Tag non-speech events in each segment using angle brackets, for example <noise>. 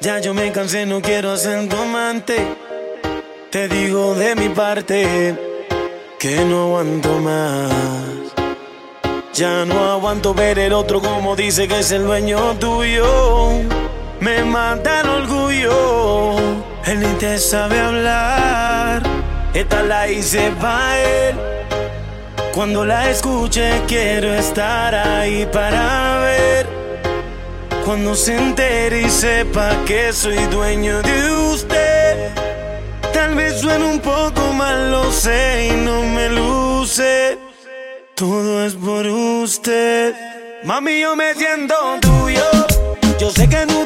Ya yo me cansé, no quiero ser tu amante. Te digo de mi parte que no aguanto más. Ya no aguanto ver el otro como dice que es el dueño tuyo. Me mata el orgullo. Él ni te sabe hablar. Esta la hice para él. Cuando la escuche quiero estar ahí para ver. Cuando se entere y sepa que soy dueño de usted. Tal vez suene un poco mal, lo sé y no me luce. Todo es por usted. Mami, yo me siento tuyo. Yo sé que no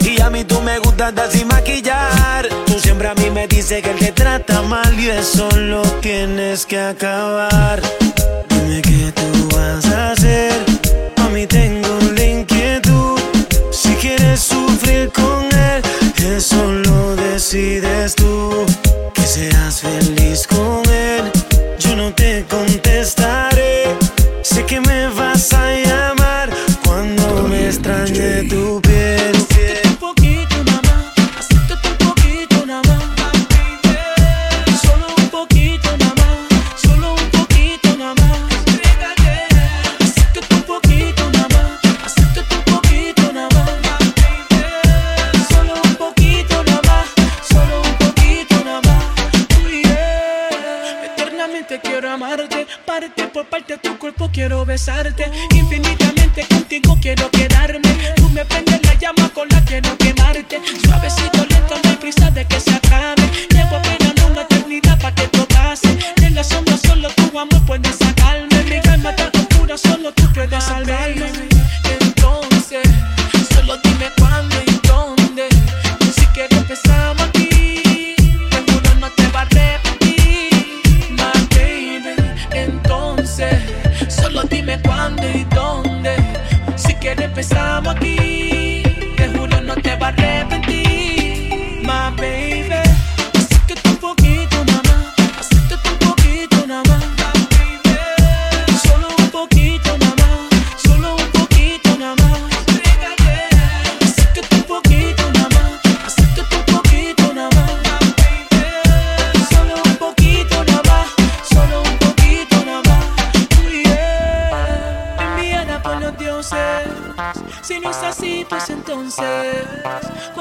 Y a mí tú me gustas sin maquillar. Tú siempre a mí me dices que él te trata mal y eso lo tienes que acabar. Dime qué tú vas a hacer. A mí tengo la inquietud. Si quieres sufrir con él, eso lo decides tú seas feliz con él. Yo no te contestaré. Besarte.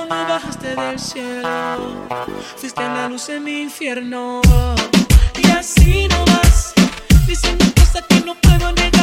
Cuando bajaste del cielo, fuiste la luz en mi infierno. Y así no vas, diciendo cosas que no puedo negarte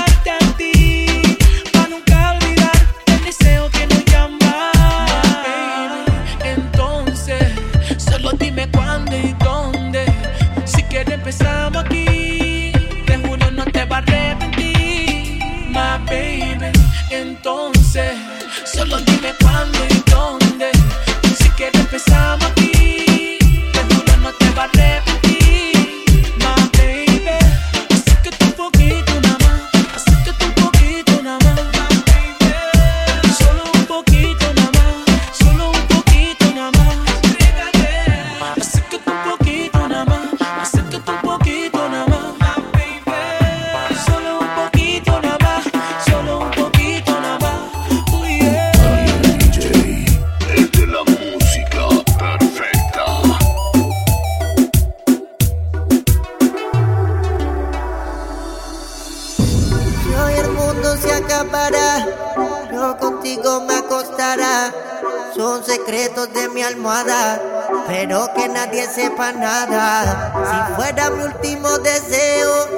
nadie sepa nada. Si fuera mi último deseo,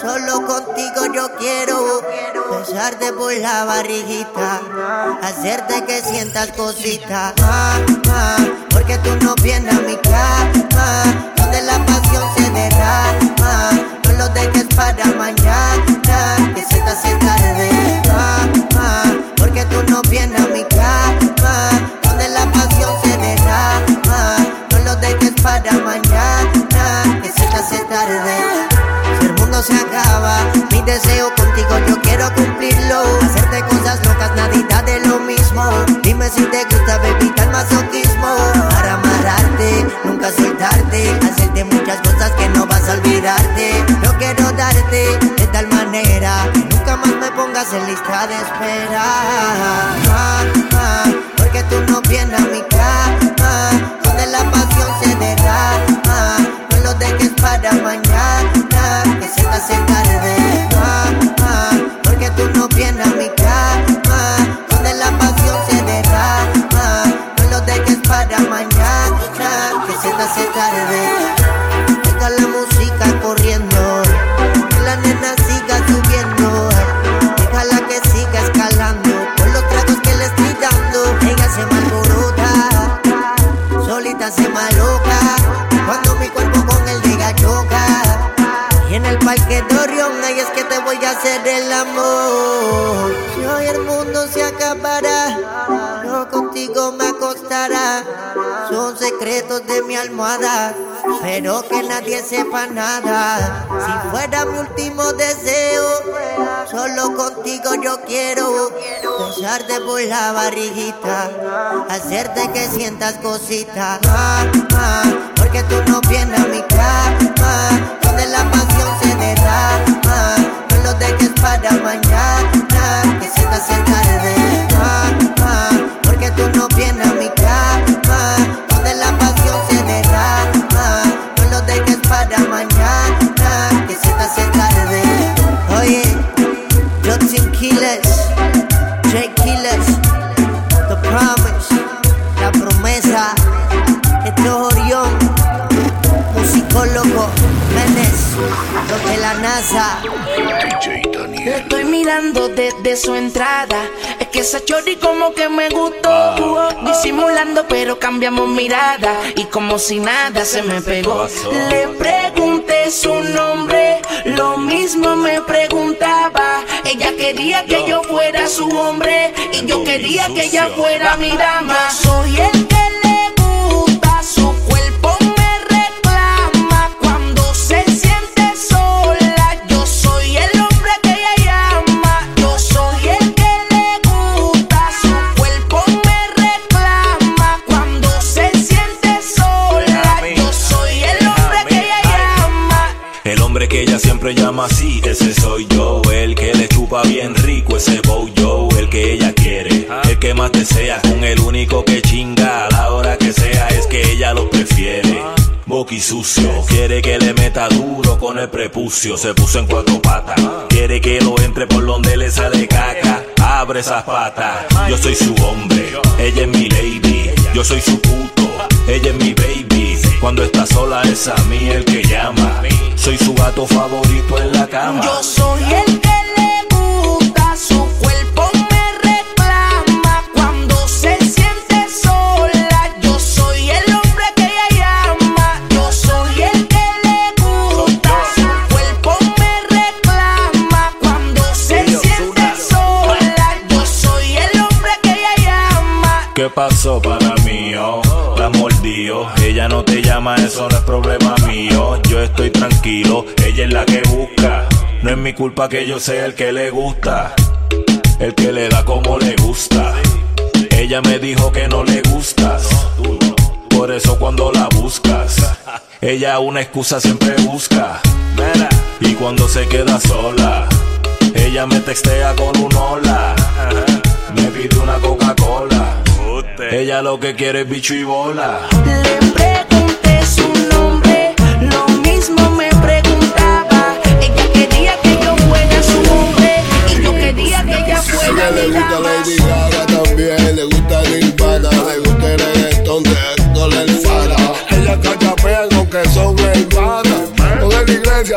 solo contigo yo quiero besarte por la barriguita, hacerte que sientas cositas. porque tú no vienes a mi cama, donde la pasión se derrama. No lo dejes para mañana, que se te hace tarde. porque tú no vienes a mi casa. Olvidarte. Quiero darte de tal manera nunca más me pongas en lista de espera. Ah, ah, porque tú no vienes a mi cama, donde la pasión se derrama. No lo dejes para mañana, que se te hace tarde. El amor. Si hoy el mundo se acabará, yo contigo me acostará. Son secretos de mi almohada, pero que nadie sepa nada. Si fuera mi último deseo, solo contigo yo quiero besarte por la barriguita, hacerte que sientas cositas. Ah, ah, porque tú no vienes a mi cama, donde la pasión se derrama. No lo dejes para mañana, que se te hace tarde. Porque tú no vienes a mi cama, donde la pasión se derrama. No lo dejes para mañana, que se te hace tarde. Oye, Jotin Killers, J Killers, The Promise, La Promesa, esto es Orión, musicólogo, Menes, los de la NASA. Mirando desde su entrada. Es que esa chori como que me gustó. Disimulando, pero cambiamos mirada. Y como si nada se me pegó. Le pregunté su nombre. Lo mismo me preguntaba. Ella quería que yo fuera su hombre. Y yo quería que ella fuera mi dama. <laughs> Soy el siempre llama así, ese soy yo. El que le chupa bien rico, ese bow. El que ella quiere, el que más desea. Con el único que chinga a la hora que sea, es que ella lo prefiere. Boqui sucio, quiere que le meta duro con el prepucio. Se puso en cuatro patas, quiere que lo entre por donde le sale caca. Abre esas patas, yo soy su hombre, ella es mi lady. Yo soy su puto, ella es mi baby. Cuando está sola es a mí el que llama. Soy su gato favorito en la cama. Yo soy el que es la que busca. No es mi culpa que yo sea el que le gusta, el que le da como le gusta. Ella me dijo que no le gustas, por eso cuando la buscas, ella una excusa siempre busca. Y cuando se queda sola, ella me textea con un hola. Me pide una Coca-Cola. Ella lo que quiere es bicho y bola.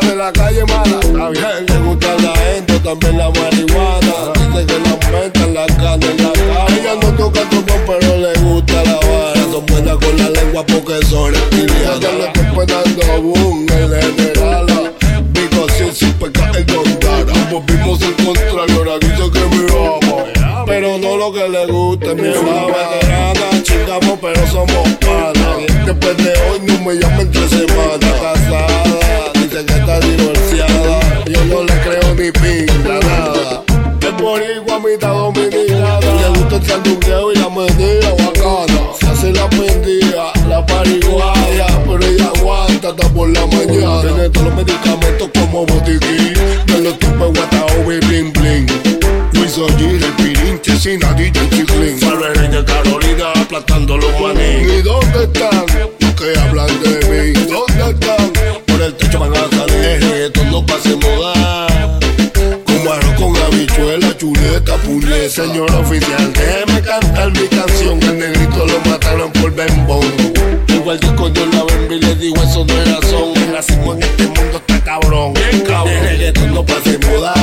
De la iglesia, de la calle mala. También le gusta la gente, también la marihuana. Dice que la aumentan la carne en la cara. Ella no toca trombón, pero le gusta la vara. Son buenas con la lengua porque son reptilianas. Ya le estoy pegando boom, el general. Digo así sin pecar el condara. Volvimos al contrario, ahora dice que me ama. Pero no lo que le gusta, mi hermana veterana. Chingamos, pero somos panas. Después de hoy no me llamen tres semanas. soy el pirinche sin nadillo y chiclín. Salve rey de Carolina, aplastando los maní. ¿Y dónde están los que hablan de mí? ¿Dónde están? Por el techo van a salir, estos no pase moda. Como arroz con habichuela, chuleta, puñeta. Señor oficial, déjeme cantar mi canción. El negrito lo mataron por bembón. Igual que coño la bembi le digo eso no era son. El en este mundo está cabrón. Bien cabrón. El no pase moda.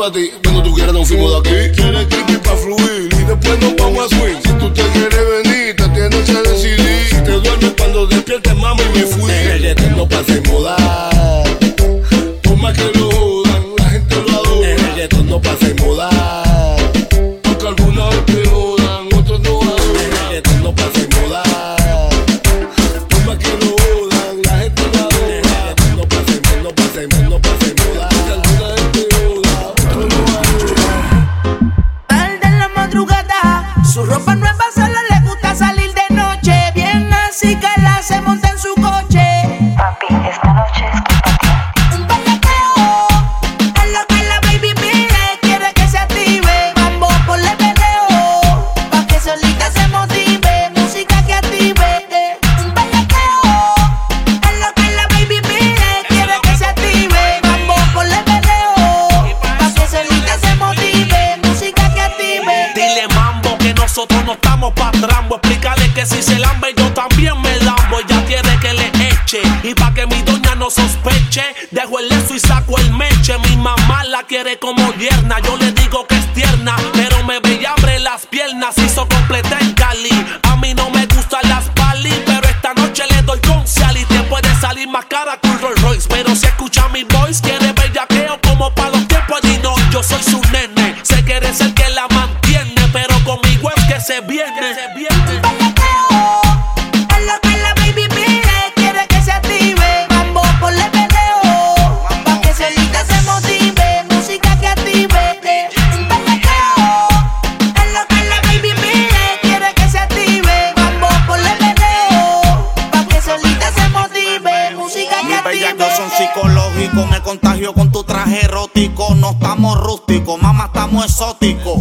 pa' Cuando tú quieras nos fuimos de aquí. Quieres que pa' fluir y después nos vamos a swing. Si tú te quieres venir, te tienes que decidir. Si te duermes cuando despiertes, mami, me fui. No pierna, yo exótico.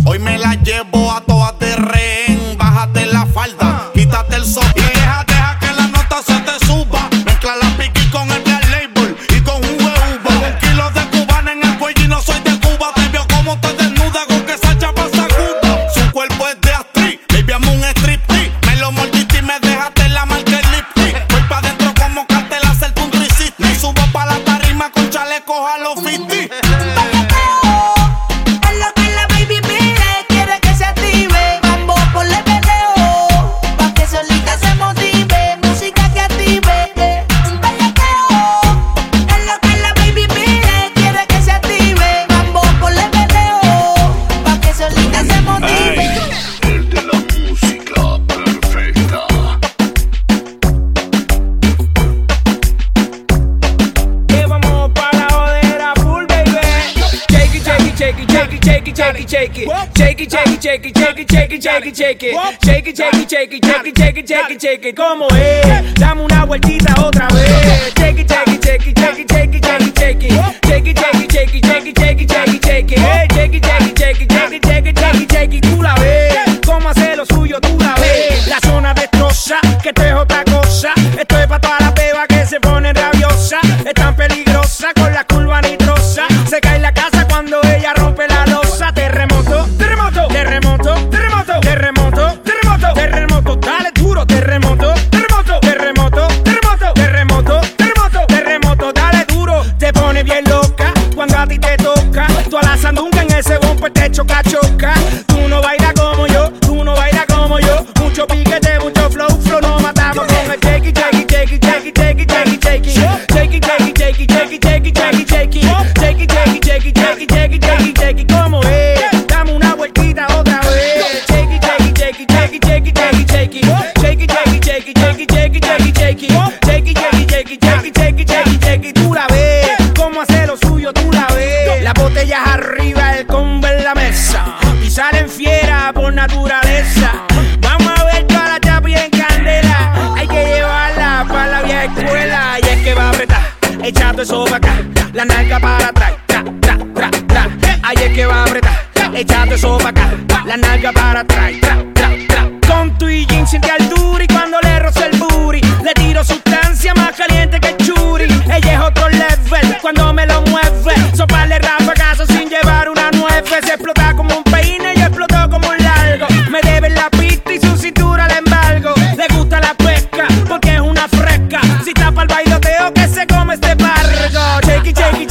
it, shake it, shake it, shake it, shake it, shake it. Shake it, shake it, shake it, shake it, shake it, shake it, shake it. ¿Cómo es? Dame una vueltita otra vez. Shake it, shake it, shake it, shake it, shake it, shake it, shake it. Shake it, shake it, shake it, shake it, shake it, shake it, shake it. Shake it, shake it, shake it, shake it, shake it. Vamos a ver toda la chapi en candela. Hay que llevarla para la vieja escuela. Y es que va a apretar, echando eso para acá. La narca para atrás, tra, tra, tra, tra. Ay, es que va a apretar, echando eso para acá. La narca para atrás, tra, tra. Con tu y jean siente al duri cuando le rozo el booty. Le tiro sustancia más caliente que el churi. Ella es otro level cuando me lo mueve. Soparle ráfagas sin llevar una nueve. Se explota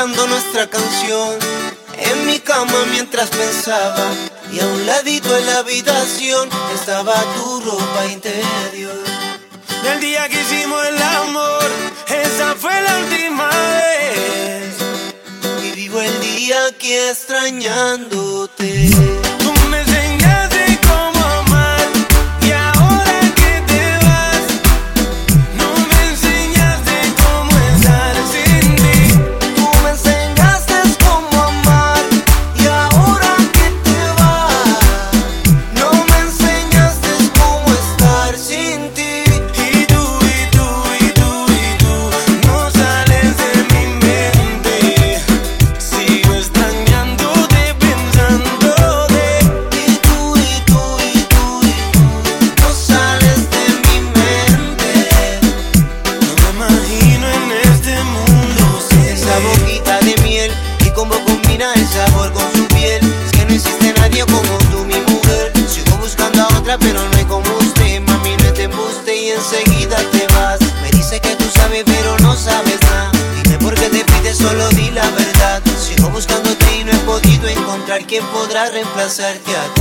escuchando nuestra canción en mi cama mientras pensaba y a un ladito en la habitación estaba tu ropa interior. Del día que hicimos el amor, esa fue la última vez. Y vivo el día aquí extrañándote. que podrá reemplazarte a ti.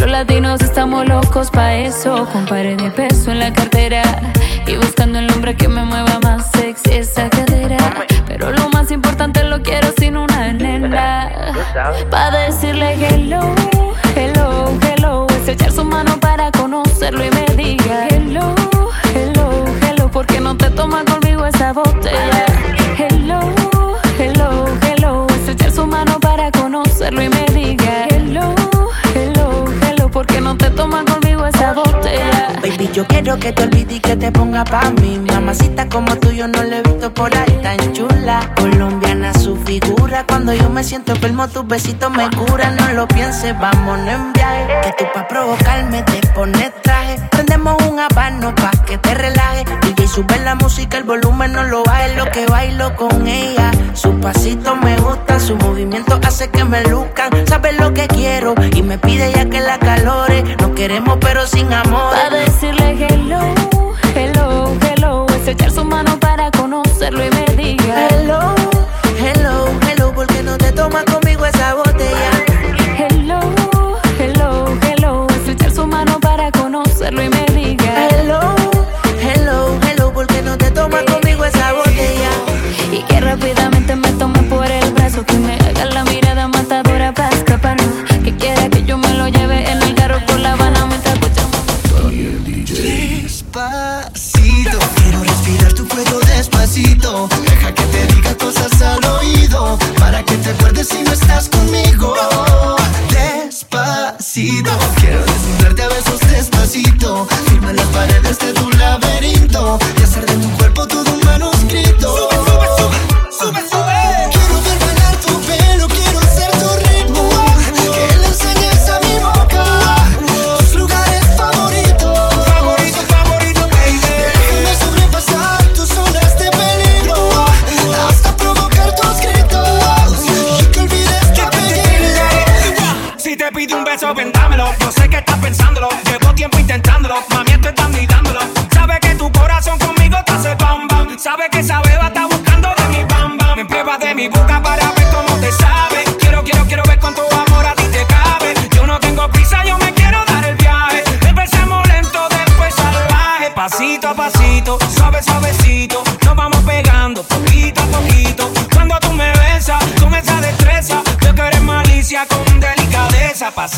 Los latinos estamos locos pa' eso, con pare de peso en la cartera y buscando el hombre que me mueva más sexy esa cadera. Pero lo más importante lo quiero sin una nena, pa' decirle hello, hello, hello, es echar su mano para conocerlo y me diga hello, hello, hello, porque no te tomas conmigo esa botella. Hello, hello, hello, es echar su mano para conocerlo y me diga yo quiero que te olvides y que te ponga pa' mí. Mamacita como tú, yo no le he visto por ahí tan chula. Colombiana su figura. Cuando yo me siento enfermo, tus besitos me curan. No lo pienses, vámonos en viaje. Que tú pa' provocarme te pones traje. Prendemos un habano pa' que te relaje. Sube la música, el volumen no lo baje. Lo que bailo con ella. Su pasito me gusta, su movimiento hace que me luzcan. Sabe lo que quiero y me pide ya que la calore. No queremos, pero sin amor. Decirle hello,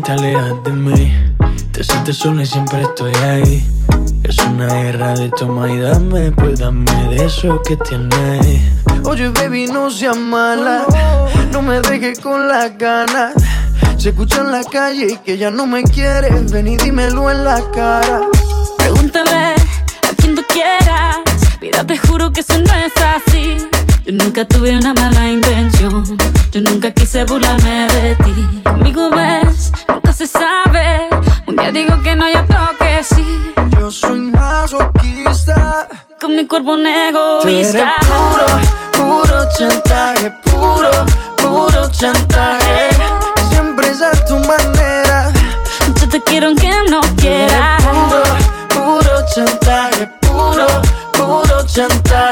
Te alejas de mí. Te sientes sola y siempre estoy ahí. Es una guerra de toma y dame Pues dame de eso que tienes. Oye baby no seas mala. No me dejes con las ganas. Se escucha en la calle que ya no me quieres. Ven y dímelo en la cara. Pregúntale a quien tú quieras. Mira, te juro que eso no es así. Yo nunca tuve una mala intención. Yo nunca quise burlarme de ti. Conmigo ves, nunca se sabe. Un día digo que no, y otro que sí. Yo soy masoquista Con mi cuerpo un egoísta. puro, puro chantaje Puro, puro chantaje Siempre es a tu manera Yo te quiero aunque no quieras. Puro, puro chantaje, puro, puro chantaje.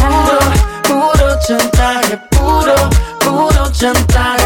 chantaje, puro, puro chantaje.